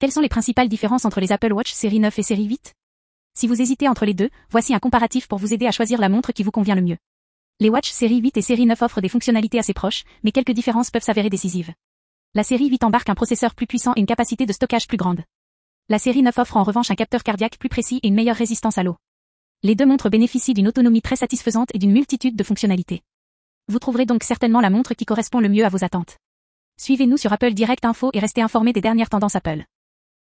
Quelles sont les principales différences entre les Apple Watch série 9 et série 8 Si vous hésitez entre les deux, voici un comparatif pour vous aider à choisir la montre qui vous convient le mieux. Les Watch série 8 et série 9 offrent des fonctionnalités assez proches, mais quelques différences peuvent s'avérer décisives. La série 8 embarque un processeur plus puissant et une capacité de stockage plus grande. La série 9 offre en revanche un capteur cardiaque plus précis et une meilleure résistance à l'eau. Les deux montres bénéficient d'une autonomie très satisfaisante et d'une multitude de fonctionnalités. Vous trouverez donc certainement la montre qui correspond le mieux à vos attentes. Suivez-nous sur Apple Direct Info et restez informés des dernières tendances Apple.